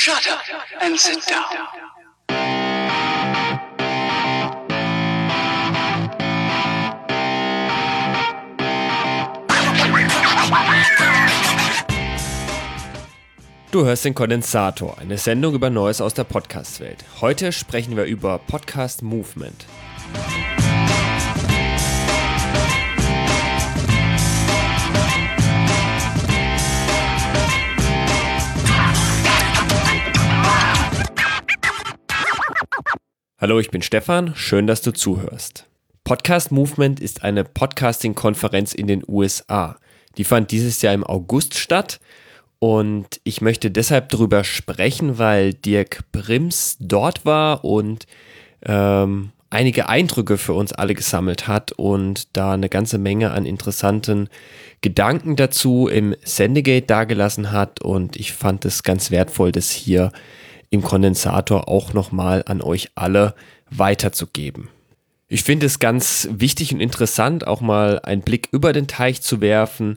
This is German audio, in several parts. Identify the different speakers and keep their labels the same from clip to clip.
Speaker 1: Shut up and sit down.
Speaker 2: Du hörst den Kondensator, eine Sendung über Neues aus der Podcast-Welt. Heute sprechen wir über Podcast Movement. Hallo, ich bin Stefan, schön, dass du zuhörst. Podcast Movement ist eine Podcasting-Konferenz in den USA. Die fand dieses Jahr im August statt und ich möchte deshalb darüber sprechen, weil Dirk Brims dort war und ähm, einige Eindrücke für uns alle gesammelt hat und da eine ganze Menge an interessanten Gedanken dazu im Sendegate dargelassen hat. Und ich fand es ganz wertvoll, das hier im Kondensator auch nochmal an euch alle weiterzugeben. Ich finde es ganz wichtig und interessant, auch mal einen Blick über den Teich zu werfen,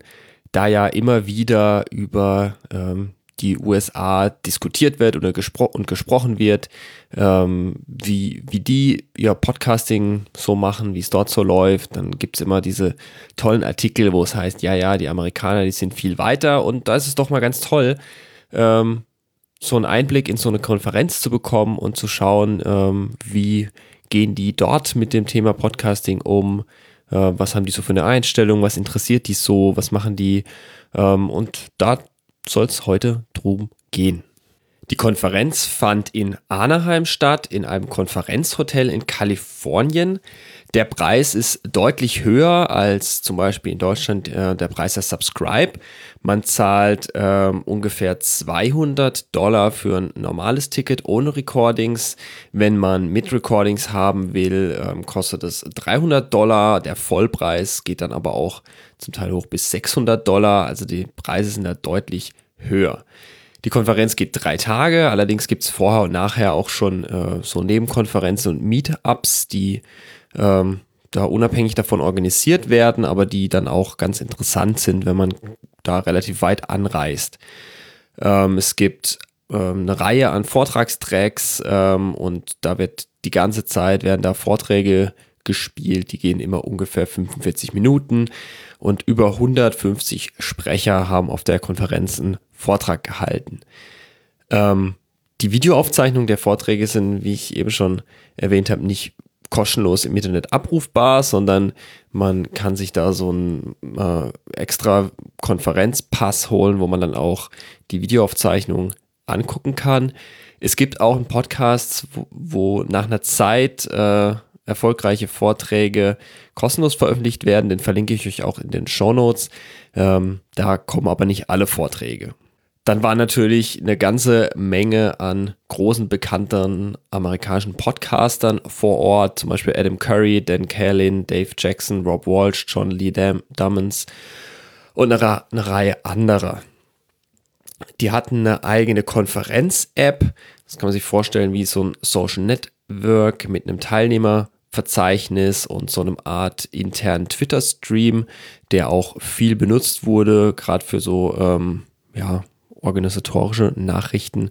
Speaker 2: da ja immer wieder über ähm, die USA diskutiert wird oder gespro und gesprochen wird, ähm, wie, wie die ihr Podcasting so machen, wie es dort so läuft. Dann gibt es immer diese tollen Artikel, wo es heißt, ja, ja, die Amerikaner, die sind viel weiter und da ist es doch mal ganz toll, ähm, so einen Einblick in so eine Konferenz zu bekommen und zu schauen, ähm, wie gehen die dort mit dem Thema Podcasting um, äh, was haben die so für eine Einstellung, was interessiert die so, was machen die ähm, und da soll es heute drum gehen. Die Konferenz fand in Anaheim statt, in einem Konferenzhotel in Kalifornien. Der Preis ist deutlich höher als zum Beispiel in Deutschland äh, der Preis der Subscribe. Man zahlt ähm, ungefähr 200 Dollar für ein normales Ticket ohne Recordings. Wenn man mit Recordings haben will, ähm, kostet es 300 Dollar. Der Vollpreis geht dann aber auch zum Teil hoch bis 600 Dollar. Also die Preise sind da deutlich höher. Die Konferenz geht drei Tage, allerdings gibt es vorher und nachher auch schon äh, so Nebenkonferenzen und Meetups, die ähm, da unabhängig davon organisiert werden, aber die dann auch ganz interessant sind, wenn man da relativ weit anreist. Ähm, es gibt ähm, eine Reihe an Vortragstracks ähm, und da wird die ganze Zeit werden da Vorträge gespielt, die gehen immer ungefähr 45 Minuten und über 150 Sprecher haben auf der Konferenz einen Vortrag gehalten. Ähm, die Videoaufzeichnungen der Vorträge sind, wie ich eben schon erwähnt habe, nicht kostenlos im Internet abrufbar, sondern man kann sich da so einen äh, extra Konferenzpass holen, wo man dann auch die Videoaufzeichnung angucken kann. Es gibt auch einen Podcast, wo, wo nach einer Zeit äh, erfolgreiche Vorträge kostenlos veröffentlicht werden. Den verlinke ich euch auch in den Show Notes. Ähm, da kommen aber nicht alle Vorträge. Dann war natürlich eine ganze Menge an großen bekannten amerikanischen Podcastern vor Ort, zum Beispiel Adam Curry, Dan Carlin, Dave Jackson, Rob Walsh, John Lee Dam Dummons und eine, eine Reihe anderer. Die hatten eine eigene Konferenz-App. Das kann man sich vorstellen wie so ein Social Network mit einem Teilnehmerverzeichnis und so einem Art internen Twitter-Stream, der auch viel benutzt wurde, gerade für so ähm, ja, organisatorische Nachrichten.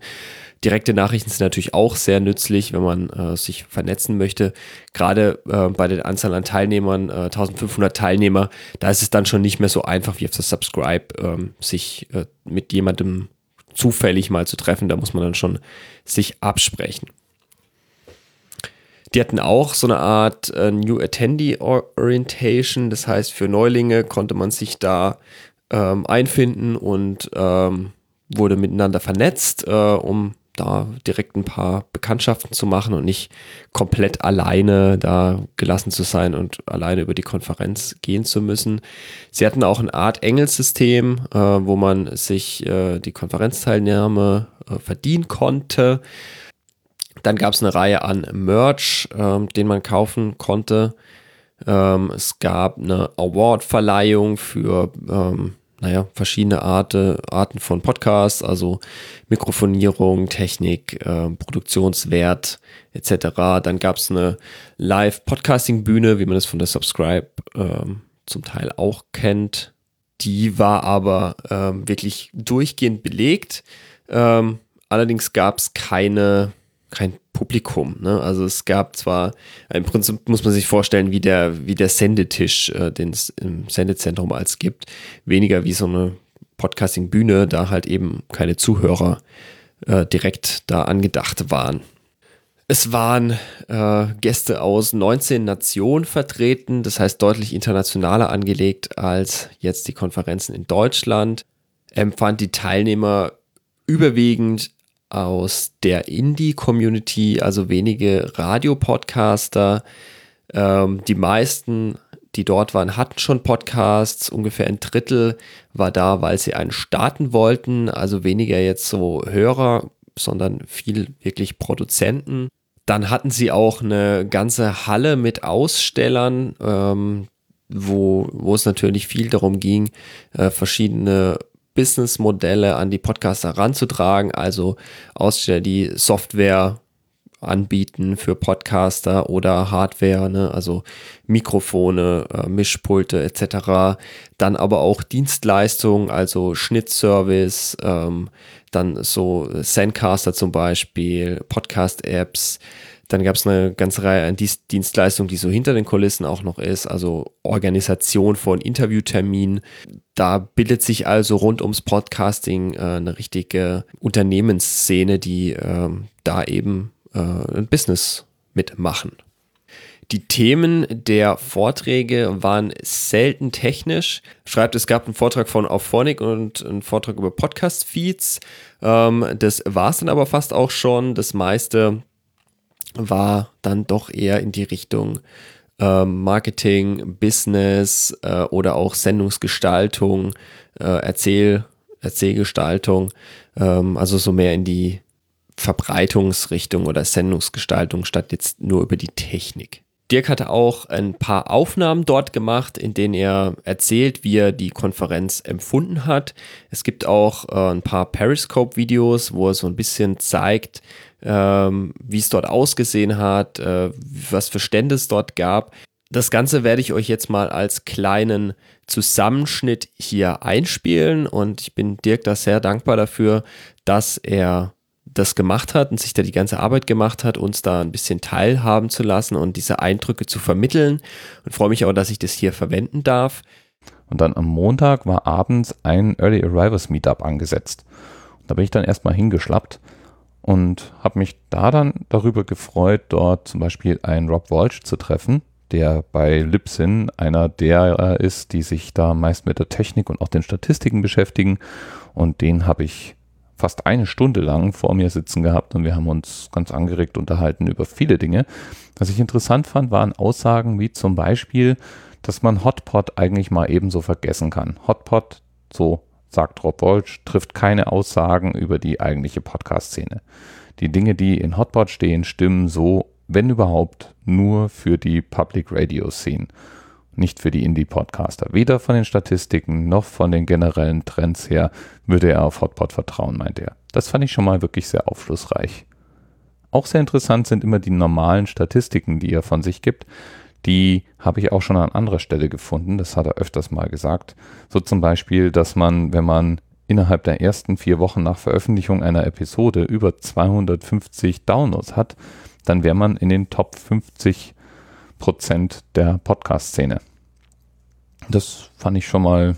Speaker 2: Direkte Nachrichten sind natürlich auch sehr nützlich, wenn man äh, sich vernetzen möchte. Gerade äh, bei der Anzahl an Teilnehmern, äh, 1500 Teilnehmer, da ist es dann schon nicht mehr so einfach wie auf der Subscribe, ähm, sich äh, mit jemandem zufällig mal zu treffen. Da muss man dann schon sich absprechen. Die hatten auch so eine Art äh, New Attendee Orientation. Das heißt, für Neulinge konnte man sich da ähm, einfinden und ähm, wurde miteinander vernetzt, äh, um da direkt ein paar Bekanntschaften zu machen und nicht komplett alleine da gelassen zu sein und alleine über die Konferenz gehen zu müssen. Sie hatten auch eine Art Engelsystem, äh, wo man sich äh, die Konferenzteilnahme äh, verdienen konnte. Dann gab es eine Reihe an Merch, ähm, den man kaufen konnte. Ähm, es gab eine Award-Verleihung für ähm, naja, verschiedene Arte, Arten von Podcasts, also Mikrofonierung, Technik, äh, Produktionswert etc. Dann gab es eine Live-Podcasting-Bühne, wie man es von der Subscribe ähm, zum Teil auch kennt. Die war aber ähm, wirklich durchgehend belegt. Ähm, allerdings gab es keine, kein Publikum. Ne? Also es gab zwar, im Prinzip muss man sich vorstellen, wie der, wie der Sendetisch, äh, den es im Sendezentrum als gibt, weniger wie so eine Podcasting-Bühne, da halt eben keine Zuhörer äh, direkt da angedacht waren. Es waren äh, Gäste aus 19 Nationen vertreten, das heißt deutlich internationaler angelegt als jetzt die Konferenzen in Deutschland. Empfand die Teilnehmer überwiegend aus der Indie-Community, also wenige Radiopodcaster. Ähm, die meisten, die dort waren, hatten schon Podcasts. Ungefähr ein Drittel war da, weil sie einen starten wollten. Also weniger jetzt so Hörer, sondern viel wirklich Produzenten. Dann hatten sie auch eine ganze Halle mit Ausstellern, ähm, wo, wo es natürlich viel darum ging, äh, verschiedene Businessmodelle an die Podcaster ranzutragen, also Aussteller, die Software anbieten für Podcaster oder Hardware, ne? also Mikrofone, äh, Mischpulte etc. Dann aber auch Dienstleistungen, also Schnittservice, ähm, dann so Sendcaster zum Beispiel, Podcast-Apps, dann gab es eine ganze Reihe an Dienstleistungen, die so hinter den Kulissen auch noch ist, also Organisation von Interviewterminen. Da bildet sich also rund ums Podcasting äh, eine richtige Unternehmensszene, die äh, da eben äh, ein Business mitmachen. Die Themen der Vorträge waren selten technisch. Schreibt, es gab einen Vortrag von Auphonic und einen Vortrag über Podcast-Feeds. Ähm, das war es dann aber fast auch schon. Das meiste war dann doch eher in die Richtung äh, Marketing, Business äh, oder auch Sendungsgestaltung, äh, Erzähl, Erzählgestaltung, ähm, also so mehr in die Verbreitungsrichtung oder Sendungsgestaltung statt jetzt nur über die Technik. Dirk hatte auch ein paar Aufnahmen dort gemacht, in denen er erzählt, wie er die Konferenz empfunden hat. Es gibt auch äh, ein paar Periscope-Videos, wo er so ein bisschen zeigt, ähm, wie es dort ausgesehen hat, äh, was für Stände es dort gab. Das Ganze werde ich euch jetzt mal als kleinen Zusammenschnitt hier einspielen und ich bin Dirk da sehr dankbar dafür, dass er das gemacht hat und sich da die ganze Arbeit gemacht hat, uns da ein bisschen teilhaben zu lassen und diese Eindrücke zu vermitteln und freue mich auch, dass ich das hier verwenden darf.
Speaker 3: Und dann am Montag war abends ein Early Arrivals Meetup angesetzt. da bin ich dann erstmal hingeschlappt und habe mich da dann darüber gefreut, dort zum Beispiel einen Rob Walsh zu treffen, der bei Libsyn einer der ist, die sich da meist mit der Technik und auch den Statistiken beschäftigen. Und den habe ich fast eine Stunde lang vor mir sitzen gehabt und wir haben uns ganz angeregt unterhalten über viele Dinge. Was ich interessant fand, waren Aussagen wie zum Beispiel, dass man Hotpot eigentlich mal ebenso vergessen kann. Hotpot, so sagt Rob Walsh, trifft keine Aussagen über die eigentliche Podcast-Szene. Die Dinge, die in Hotpot stehen, stimmen so, wenn überhaupt, nur für die Public Radio Szene, nicht für die Indie-Podcaster. Weder von den Statistiken noch von den generellen Trends her würde er auf Hotpot vertrauen, meint er. Das fand ich schon mal wirklich sehr aufschlussreich. Auch sehr interessant sind immer die normalen Statistiken, die er von sich gibt. Die habe ich auch schon an anderer Stelle gefunden. Das hat er öfters mal gesagt. So zum Beispiel, dass man, wenn man innerhalb der ersten vier Wochen nach Veröffentlichung einer Episode über 250 Downloads hat, dann wäre man in den Top 50 Prozent der Podcast-Szene. Das fand ich schon mal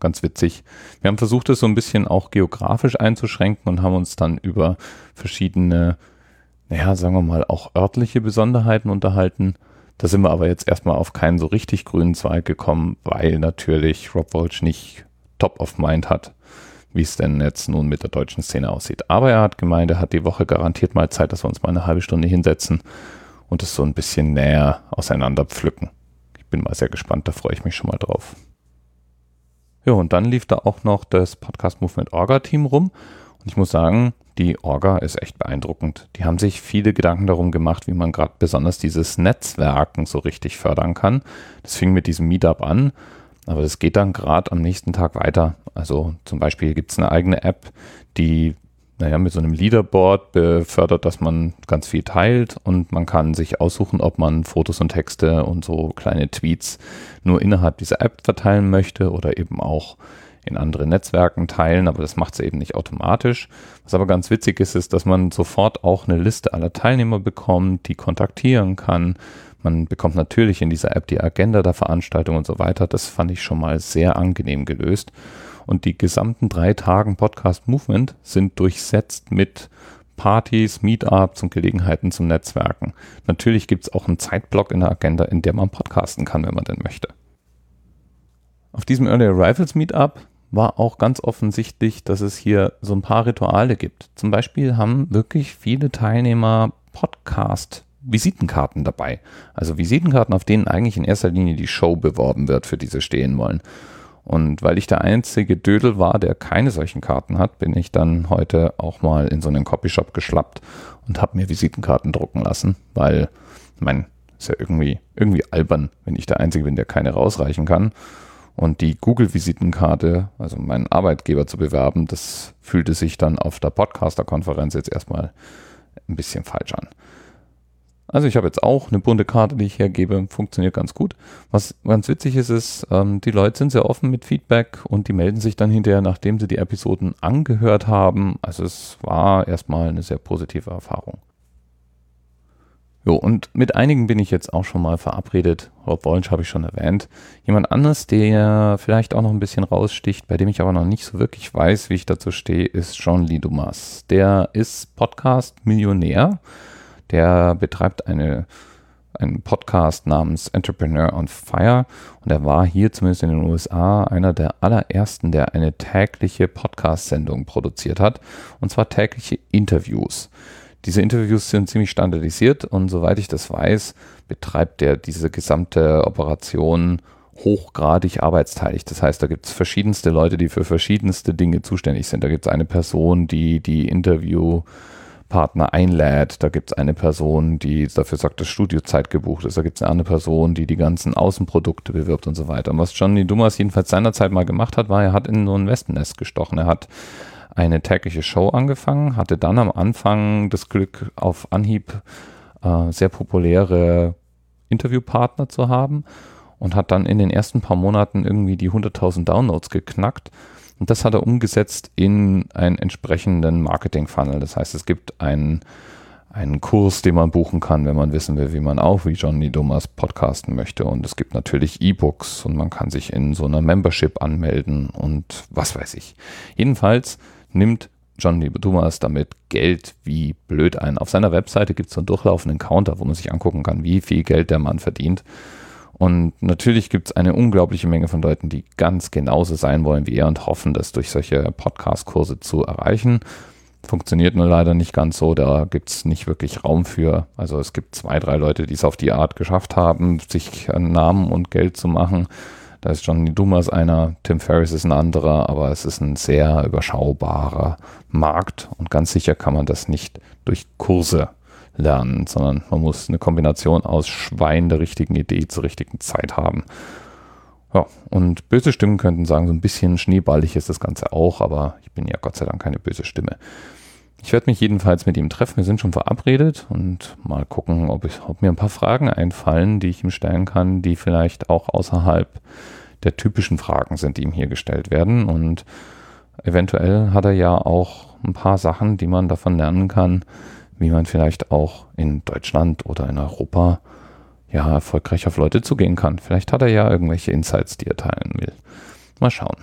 Speaker 3: ganz witzig. Wir haben versucht, es so ein bisschen auch geografisch einzuschränken und haben uns dann über verschiedene, naja, sagen wir mal, auch örtliche Besonderheiten unterhalten. Da sind wir aber jetzt erstmal auf keinen so richtig grünen Zweig gekommen, weil natürlich Rob Walsh nicht top of mind hat, wie es denn jetzt nun mit der deutschen Szene aussieht. Aber er hat gemeint, er hat die Woche garantiert mal Zeit, dass wir uns mal eine halbe Stunde hinsetzen und es so ein bisschen näher auseinander pflücken. Ich bin mal sehr gespannt, da freue ich mich schon mal drauf. Ja, und dann lief da auch noch das Podcast Movement Orga Team rum. Und ich muss sagen, die Orga ist echt beeindruckend. Die haben sich viele Gedanken darum gemacht, wie man gerade besonders dieses Netzwerken so richtig fördern kann. Das fing mit diesem Meetup an, aber das geht dann gerade am nächsten Tag weiter. Also zum Beispiel gibt es eine eigene App, die naja, mit so einem Leaderboard befördert, dass man ganz viel teilt und man kann sich aussuchen, ob man Fotos und Texte und so kleine Tweets nur innerhalb dieser App verteilen möchte oder eben auch in anderen Netzwerken teilen, aber das macht sie eben nicht automatisch. Was aber ganz witzig ist, ist, dass man sofort auch eine Liste aller Teilnehmer bekommt, die kontaktieren kann. Man bekommt natürlich in dieser App die Agenda der Veranstaltung und so weiter. Das fand ich schon mal sehr angenehm gelöst. Und die gesamten drei Tagen Podcast Movement sind durchsetzt mit Partys, Meetups und Gelegenheiten zum Netzwerken. Natürlich gibt es auch einen Zeitblock in der Agenda, in der man podcasten kann, wenn man denn möchte. Auf diesem Early Arrivals Meetup war auch ganz offensichtlich, dass es hier so ein paar Rituale gibt. Zum Beispiel haben wirklich viele Teilnehmer Podcast-Visitenkarten dabei. Also Visitenkarten, auf denen eigentlich in erster Linie die Show beworben wird, für die sie stehen wollen. Und weil ich der einzige Dödel war, der keine solchen Karten hat, bin ich dann heute auch mal in so einen Copyshop geschlappt und habe mir Visitenkarten drucken lassen, weil, ich meine, ist ja irgendwie, irgendwie albern, wenn ich der Einzige bin, der keine rausreichen kann. Und die Google-Visitenkarte, also meinen Arbeitgeber zu bewerben, das fühlte sich dann auf der Podcaster-Konferenz jetzt erstmal ein bisschen falsch an. Also ich habe jetzt auch eine bunte Karte, die ich hergebe, funktioniert ganz gut. Was ganz witzig ist, ist, ähm, die Leute sind sehr offen mit Feedback und die melden sich dann hinterher, nachdem sie die Episoden angehört haben. Also es war erstmal eine sehr positive Erfahrung. Jo, und mit einigen bin ich jetzt auch schon mal verabredet. Rob Wolsch habe ich schon erwähnt. Jemand anderes, der vielleicht auch noch ein bisschen raussticht, bei dem ich aber noch nicht so wirklich weiß, wie ich dazu stehe, ist John Lee Dumas. Der ist Podcast-Millionär. Der betreibt eine, einen Podcast namens Entrepreneur on Fire und er war hier zumindest in den USA einer der allerersten, der eine tägliche Podcast-Sendung produziert hat und zwar tägliche Interviews. Diese Interviews sind ziemlich standardisiert und soweit ich das weiß, betreibt er diese gesamte Operation hochgradig arbeitsteilig. Das heißt, da gibt es verschiedenste Leute, die für verschiedenste Dinge zuständig sind. Da gibt es eine Person, die die Interviewpartner einlädt. Da gibt es eine Person, die dafür sorgt, dass Studiozeit gebucht ist. Da gibt es eine andere Person, die die ganzen Außenprodukte bewirbt und so weiter. Und was Johnny Dumas jedenfalls seinerzeit mal gemacht hat, war, er hat in so ein Wespennest gestochen. Er hat eine tägliche Show angefangen, hatte dann am Anfang das Glück, auf Anhieb äh, sehr populäre Interviewpartner zu haben und hat dann in den ersten paar Monaten irgendwie die 100.000 Downloads geknackt. Und das hat er umgesetzt in einen entsprechenden Marketing-Funnel. Das heißt, es gibt einen, einen Kurs, den man buchen kann, wenn man wissen will, wie man auch wie Johnny Dumas podcasten möchte. Und es gibt natürlich E-Books und man kann sich in so einer Membership anmelden und was weiß ich. Jedenfalls nimmt John Dumas damit Geld wie blöd ein. Auf seiner Webseite gibt es so einen durchlaufenden Counter, wo man sich angucken kann, wie viel Geld der Mann verdient. Und natürlich gibt es eine unglaubliche Menge von Leuten, die ganz genauso sein wollen wie er und hoffen, das durch solche Podcast-Kurse zu erreichen. Funktioniert nur leider nicht ganz so, da gibt es nicht wirklich Raum für. Also es gibt zwei, drei Leute, die es auf die Art geschafft haben, sich Namen und Geld zu machen. Da ist Johnny Dumas einer, Tim Ferriss ist ein anderer, aber es ist ein sehr überschaubarer Markt und ganz sicher kann man das nicht durch Kurse lernen, sondern man muss eine Kombination aus Schwein der richtigen Idee zur richtigen Zeit haben. Ja, und böse Stimmen könnten sagen, so ein bisschen schneeballig ist das Ganze auch, aber ich bin ja Gott sei Dank keine böse Stimme. Ich werde mich jedenfalls mit ihm treffen. Wir sind schon verabredet und mal gucken, ob, ich, ob mir ein paar Fragen einfallen, die ich ihm stellen kann, die vielleicht auch außerhalb der typischen Fragen sind, die ihm hier gestellt werden. Und eventuell hat er ja auch ein paar Sachen, die man davon lernen kann, wie man vielleicht auch in Deutschland oder in Europa ja erfolgreich auf Leute zugehen kann. Vielleicht hat er ja irgendwelche Insights, die er teilen will. Mal schauen.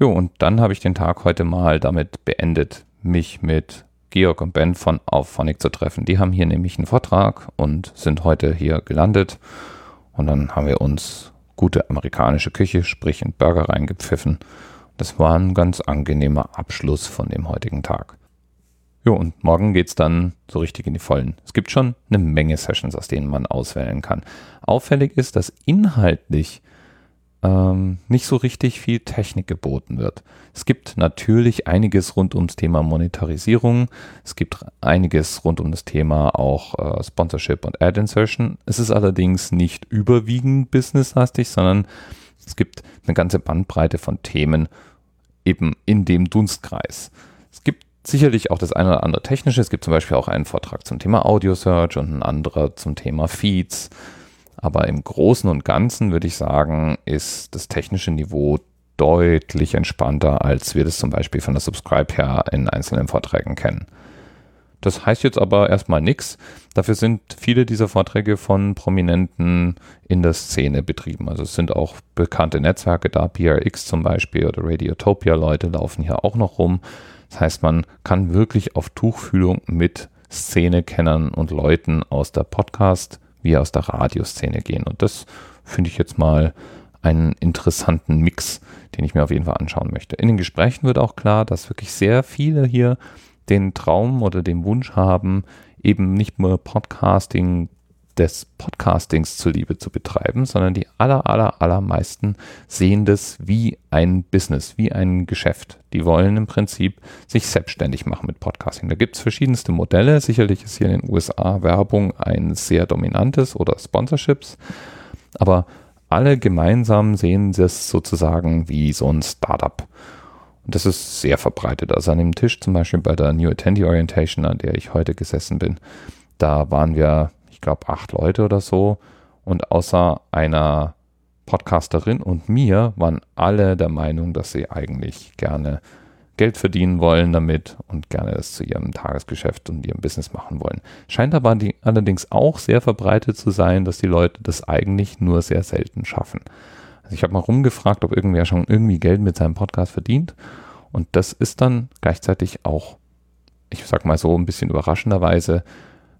Speaker 3: Jo, und dann habe ich den Tag heute mal damit beendet, mich mit Georg und Ben von Auphonic zu treffen. Die haben hier nämlich einen Vortrag und sind heute hier gelandet. Und dann haben wir uns gute amerikanische Küche, sprich in Burger reingepfiffen. Das war ein ganz angenehmer Abschluss von dem heutigen Tag. Jo, und morgen geht es dann so richtig in die Vollen. Es gibt schon eine Menge Sessions, aus denen man auswählen kann. Auffällig ist, dass inhaltlich ähm, nicht so richtig viel Technik geboten wird. Es gibt natürlich einiges rund ums Thema Monetarisierung. Es gibt einiges rund um das Thema auch äh, Sponsorship und Ad Insertion. Es ist allerdings nicht überwiegend businesslastig, sondern es gibt eine ganze Bandbreite von Themen eben in dem Dunstkreis. Es gibt sicherlich auch das eine oder andere technische. Es gibt zum Beispiel auch einen Vortrag zum Thema Audio Search und ein anderer zum Thema Feeds. Aber im Großen und Ganzen würde ich sagen, ist das technische Niveau deutlich entspannter, als wir das zum Beispiel von der Subscribe her in einzelnen Vorträgen kennen. Das heißt jetzt aber erstmal nichts. Dafür sind viele dieser Vorträge von Prominenten in der Szene betrieben. Also es sind auch bekannte Netzwerke da, PRX zum Beispiel oder Radiotopia-Leute laufen hier auch noch rum. Das heißt, man kann wirklich auf Tuchfühlung mit Szenekennern und Leuten aus der Podcast- wie aus der Radioszene gehen. Und das finde ich jetzt mal einen interessanten Mix, den ich mir auf jeden Fall anschauen möchte. In den Gesprächen wird auch klar, dass wirklich sehr viele hier den Traum oder den Wunsch haben, eben nicht nur Podcasting des Podcastings zuliebe zu betreiben, sondern die aller, aller, allermeisten sehen das wie ein Business, wie ein Geschäft. Die wollen im Prinzip sich selbstständig machen mit Podcasting. Da gibt es verschiedenste Modelle. Sicherlich ist hier in den USA Werbung ein sehr dominantes oder Sponsorships. Aber alle gemeinsam sehen das sozusagen wie so ein Startup. Und das ist sehr verbreitet. Also an dem Tisch zum Beispiel bei der New Attendee Orientation, an der ich heute gesessen bin, da waren wir, glaube, acht Leute oder so. Und außer einer Podcasterin und mir waren alle der Meinung, dass sie eigentlich gerne Geld verdienen wollen damit und gerne das zu ihrem Tagesgeschäft und ihrem Business machen wollen. Scheint aber die, allerdings auch sehr verbreitet zu sein, dass die Leute das eigentlich nur sehr selten schaffen. Also ich habe mal rumgefragt, ob irgendwer schon irgendwie Geld mit seinem Podcast verdient. Und das ist dann gleichzeitig auch, ich sag mal so ein bisschen überraschenderweise,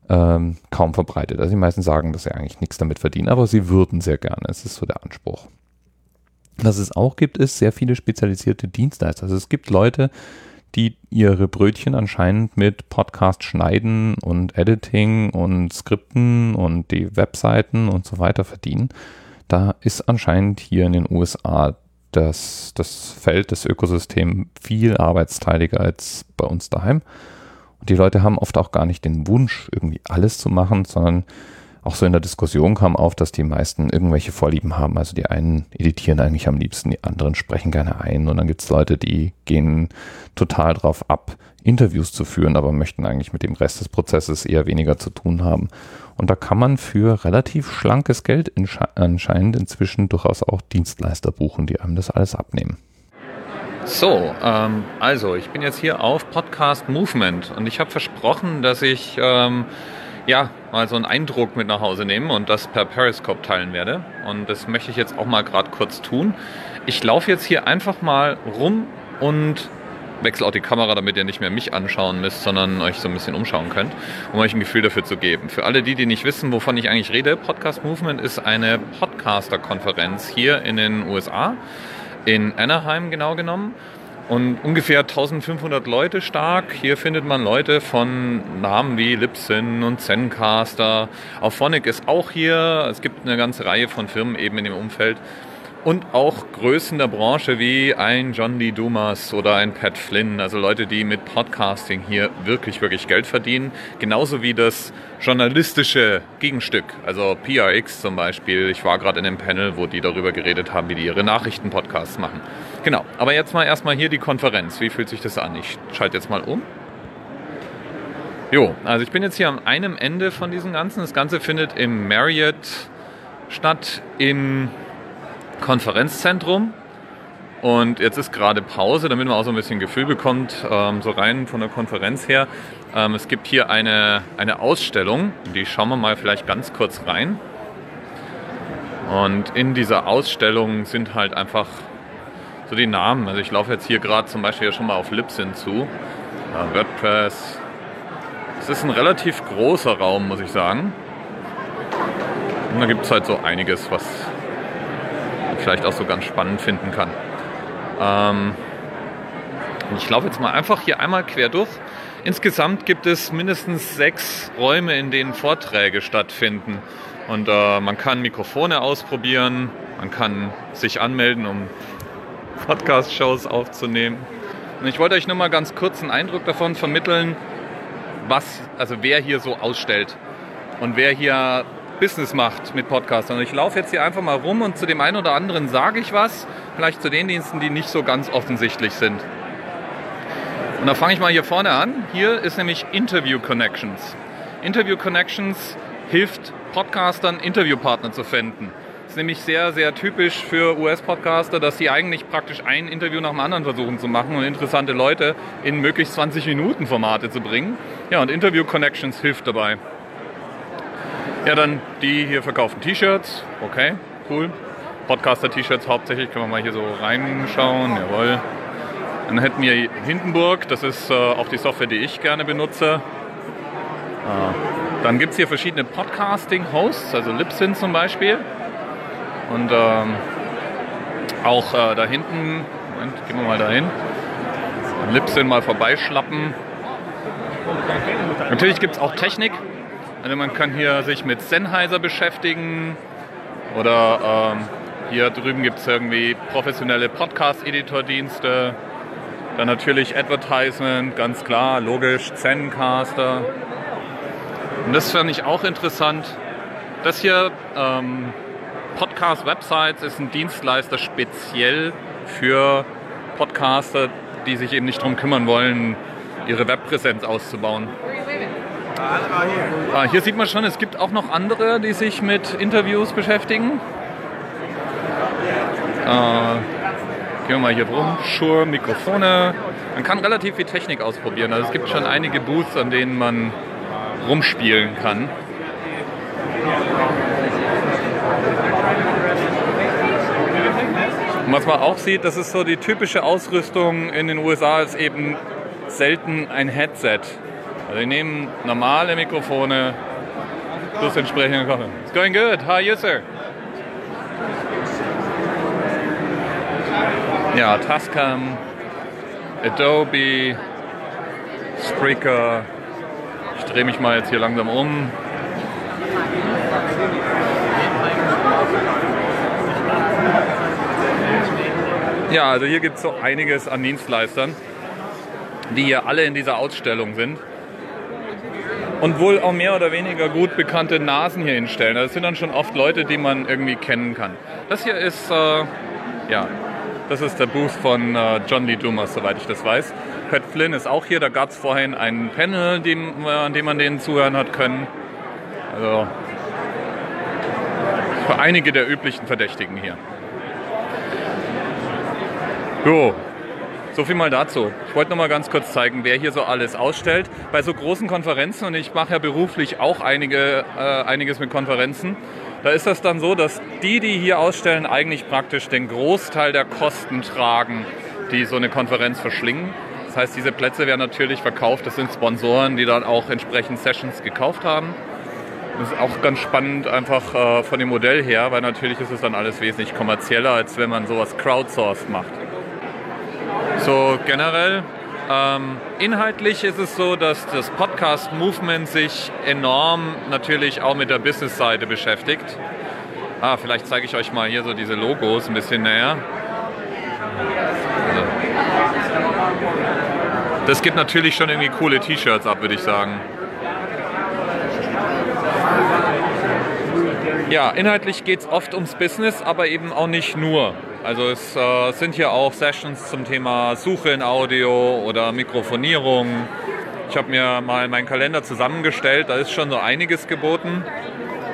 Speaker 3: ähm, kaum verbreitet. Also die meisten sagen, dass sie eigentlich nichts damit verdienen, aber sie würden sehr gerne. Es ist so der Anspruch. Was es auch gibt, ist sehr viele spezialisierte Dienstleister. Also es gibt Leute, die ihre Brötchen anscheinend mit Podcast schneiden und Editing und Skripten und die Webseiten und so weiter verdienen da ist anscheinend hier in den USA das, das Feld, das Ökosystem viel arbeitsteiliger als bei uns daheim. Die Leute haben oft auch gar nicht den Wunsch, irgendwie alles zu machen, sondern auch so in der Diskussion kam auf, dass die meisten irgendwelche Vorlieben haben. Also die einen editieren eigentlich am liebsten, die anderen sprechen gerne ein. Und dann gibt es Leute, die gehen total drauf ab, Interviews zu führen, aber möchten eigentlich mit dem Rest des Prozesses eher weniger zu tun haben. Und da kann man für relativ schlankes Geld anscheinend inzwischen durchaus auch Dienstleister buchen, die einem das alles abnehmen.
Speaker 4: So, ähm, also ich bin jetzt hier auf Podcast Movement und ich habe versprochen, dass ich ähm, ja mal so einen Eindruck mit nach Hause nehme und das per Periscope teilen werde. Und das möchte ich jetzt auch mal gerade kurz tun. Ich laufe jetzt hier einfach mal rum und wechsle auch die Kamera, damit ihr nicht mehr mich anschauen müsst, sondern euch so ein bisschen umschauen könnt, um euch ein Gefühl dafür zu geben. Für alle die, die nicht wissen, wovon ich eigentlich rede, Podcast Movement ist eine Podcaster-Konferenz hier in den USA, in Anaheim genau genommen. Und ungefähr 1500 Leute stark. Hier findet man Leute von Namen wie Libsyn und Zencaster. Auphonic ist auch hier. Es gibt eine ganze Reihe von Firmen eben in dem Umfeld und auch Größen der Branche wie ein John Lee Dumas oder ein Pat Flynn, also Leute, die mit Podcasting hier wirklich, wirklich Geld verdienen. Genauso wie das journalistische Gegenstück, also PRX zum Beispiel. Ich war gerade in einem Panel, wo die darüber geredet haben, wie die ihre Nachrichtenpodcasts machen. Genau, aber jetzt mal erstmal hier die Konferenz. Wie fühlt sich das an? Ich schalte jetzt mal um. Jo, also ich bin jetzt hier am einem Ende von diesem Ganzen. Das Ganze findet im Marriott statt im Konferenzzentrum. Und jetzt ist gerade Pause, damit man auch so ein bisschen Gefühl bekommt, ähm, so rein von der Konferenz her. Ähm, es gibt hier eine, eine Ausstellung, die schauen wir mal vielleicht ganz kurz rein. Und in dieser Ausstellung sind halt einfach so die Namen. Also ich laufe jetzt hier gerade zum Beispiel schon mal auf Libsyn zu. Äh, WordPress. Es ist ein relativ großer Raum, muss ich sagen. Und da gibt es halt so einiges, was vielleicht auch so ganz spannend finden kann. Ähm, ich laufe jetzt mal einfach hier einmal quer durch. Insgesamt gibt es mindestens sechs Räume, in denen Vorträge stattfinden. Und äh, man kann Mikrofone ausprobieren, man kann sich anmelden, um Podcast-Shows aufzunehmen. Und ich wollte euch nur mal ganz kurz einen Eindruck davon vermitteln, was, also wer hier so ausstellt und wer hier Business macht mit Podcastern. Ich laufe jetzt hier einfach mal rum und zu dem einen oder anderen sage ich was, vielleicht zu den Diensten, die nicht so ganz offensichtlich sind. Und da fange ich mal hier vorne an. Hier ist nämlich Interview Connections. Interview Connections hilft Podcastern, Interviewpartner zu finden. ist nämlich sehr, sehr typisch für US-Podcaster, dass sie eigentlich praktisch ein Interview nach dem anderen versuchen zu machen und interessante Leute in möglichst 20 Minuten Formate zu bringen. Ja, und Interview Connections hilft dabei. Ja, dann die hier verkaufen T-Shirts. Okay, cool. Podcaster-T-Shirts hauptsächlich. Können wir mal hier so reinschauen. Jawohl. Dann hätten wir Hindenburg. Das ist äh, auch die Software, die ich gerne benutze. Ah. Dann gibt es hier verschiedene Podcasting-Hosts, also Libsyn zum Beispiel. Und ähm, auch äh, da hinten, Moment, gehen wir mal dahin. Libsyn mal vorbeischlappen. Natürlich gibt es auch Technik. Also man kann hier sich mit Sennheiser beschäftigen oder ähm, hier drüben gibt es irgendwie professionelle Podcast-Editor-Dienste. Dann natürlich Advertisement, ganz klar, logisch, Zencaster. Und das fand ich auch interessant. Das hier, ähm, Podcast Websites, ist ein Dienstleister speziell für Podcaster, die sich eben nicht darum kümmern wollen, ihre Webpräsenz auszubauen. Ah, hier sieht man schon, es gibt auch noch andere, die sich mit Interviews beschäftigen. Äh, gehen wir mal hier rum. Shure, Mikrofone. Man kann relativ viel Technik ausprobieren. Also es gibt schon einige Booths, an denen man rumspielen kann. Und was man auch sieht, das ist so die typische Ausrüstung in den USA, ist eben selten ein Headset. Also die nehmen normale Mikrofone plus entsprechende Kochen. It's going good. How are you, sir? Ja, Tascam, Adobe, Spreaker. Ich drehe mich mal jetzt hier langsam um. Ja, also hier gibt es so einiges an Dienstleistern, die hier alle in dieser Ausstellung sind und wohl auch mehr oder weniger gut bekannte Nasen hier hinstellen. Das sind dann schon oft Leute, die man irgendwie kennen kann. Das hier ist, äh, ja, das ist der Booth von äh, John Lee Dumas, soweit ich das weiß. Pat Flynn ist auch hier. Da gab es vorhin ein Panel, dem, an dem man denen zuhören hat können. Also für einige der üblichen Verdächtigen hier. Jo, so viel mal dazu. Ich wollte noch mal ganz kurz zeigen, wer hier so alles ausstellt. Bei so großen Konferenzen, und ich mache ja beruflich auch einige, äh, einiges mit Konferenzen, da ist das dann so, dass die, die hier ausstellen, eigentlich praktisch den Großteil der Kosten tragen, die so eine Konferenz verschlingen. Das heißt, diese Plätze werden natürlich verkauft. Das sind Sponsoren, die dann auch entsprechend Sessions gekauft haben. Das ist auch ganz spannend einfach äh, von dem Modell her, weil natürlich ist es dann alles wesentlich kommerzieller, als wenn man sowas crowdsourced macht. So generell, ähm, inhaltlich ist es so, dass das Podcast-Movement sich enorm natürlich auch mit der Business-Seite beschäftigt. Ah, vielleicht zeige ich euch mal hier so diese Logos ein bisschen näher. Also. Das gibt natürlich schon irgendwie coole T-Shirts ab, würde ich sagen. Ja, inhaltlich geht es oft ums Business, aber eben auch nicht nur. Also es äh, sind hier auch Sessions zum Thema Suche in Audio oder Mikrofonierung. Ich habe mir mal meinen Kalender zusammengestellt, da ist schon so einiges geboten.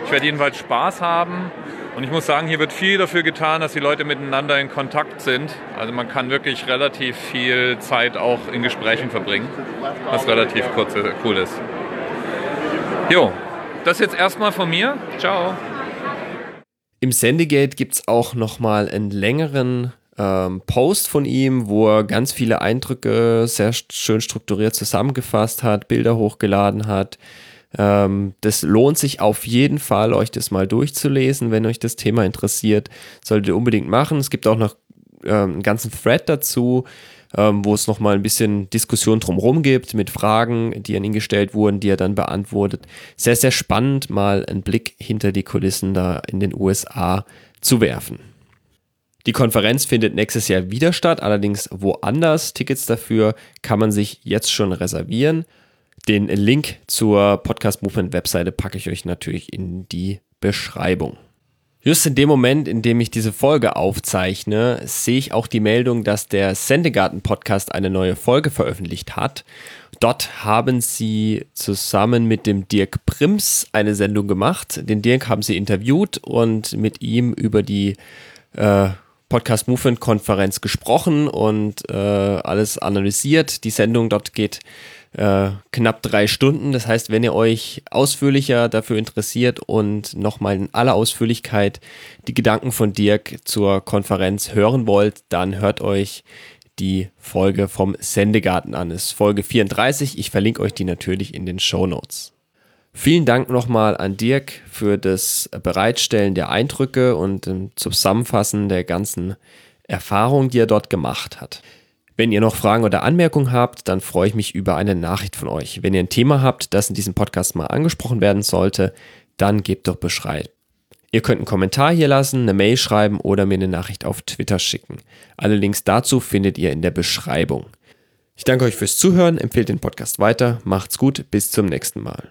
Speaker 4: Ich werde jedenfalls Spaß haben und ich muss sagen, hier wird viel dafür getan, dass die Leute miteinander in Kontakt sind. Also man kann wirklich relativ viel Zeit auch in Gesprächen verbringen, was relativ kurz, cool ist. Jo, das jetzt erstmal von mir. Ciao.
Speaker 2: Im Sendegate gibt es auch nochmal einen längeren ähm, Post von ihm, wo er ganz viele Eindrücke sehr schön strukturiert zusammengefasst hat, Bilder hochgeladen hat. Ähm, das lohnt sich auf jeden Fall, euch das mal durchzulesen, wenn euch das Thema interessiert. Solltet ihr unbedingt machen. Es gibt auch noch ähm, einen ganzen Thread dazu ähm, wo es nochmal ein bisschen Diskussion drumherum gibt mit Fragen, die an ihn gestellt wurden, die er dann beantwortet. Sehr, sehr spannend, mal einen Blick hinter die Kulissen da in den USA zu werfen. Die Konferenz findet nächstes Jahr wieder statt, allerdings woanders. Tickets dafür kann man sich jetzt schon reservieren. Den Link zur Podcast Movement Webseite packe ich euch natürlich in die Beschreibung. Just in dem Moment, in dem ich diese Folge aufzeichne, sehe ich auch die Meldung, dass der Sendegarten-Podcast eine neue Folge veröffentlicht hat. Dort haben sie zusammen mit dem Dirk Prims eine Sendung gemacht. Den Dirk haben sie interviewt und mit ihm über die äh, Podcast Movement Konferenz gesprochen und äh, alles analysiert. Die Sendung dort geht äh, knapp drei Stunden. Das heißt, wenn ihr euch ausführlicher dafür interessiert und nochmal in aller Ausführlichkeit die Gedanken von Dirk zur Konferenz hören wollt, dann hört euch die Folge vom Sendegarten an. Das ist Folge 34. Ich verlinke euch die natürlich in den Show Notes. Vielen Dank nochmal an Dirk für das Bereitstellen der Eindrücke und ähm, Zusammenfassen der ganzen Erfahrung, die er dort gemacht hat. Wenn ihr noch Fragen oder Anmerkungen habt, dann freue ich mich über eine Nachricht von euch. Wenn ihr ein Thema habt, das in diesem Podcast mal angesprochen werden sollte, dann gebt doch Bescheid. Ihr könnt einen Kommentar hier lassen, eine Mail schreiben oder mir eine Nachricht auf Twitter schicken. Alle Links dazu findet ihr in der Beschreibung. Ich danke euch fürs Zuhören, empfehlt den Podcast weiter, macht's gut, bis zum nächsten Mal.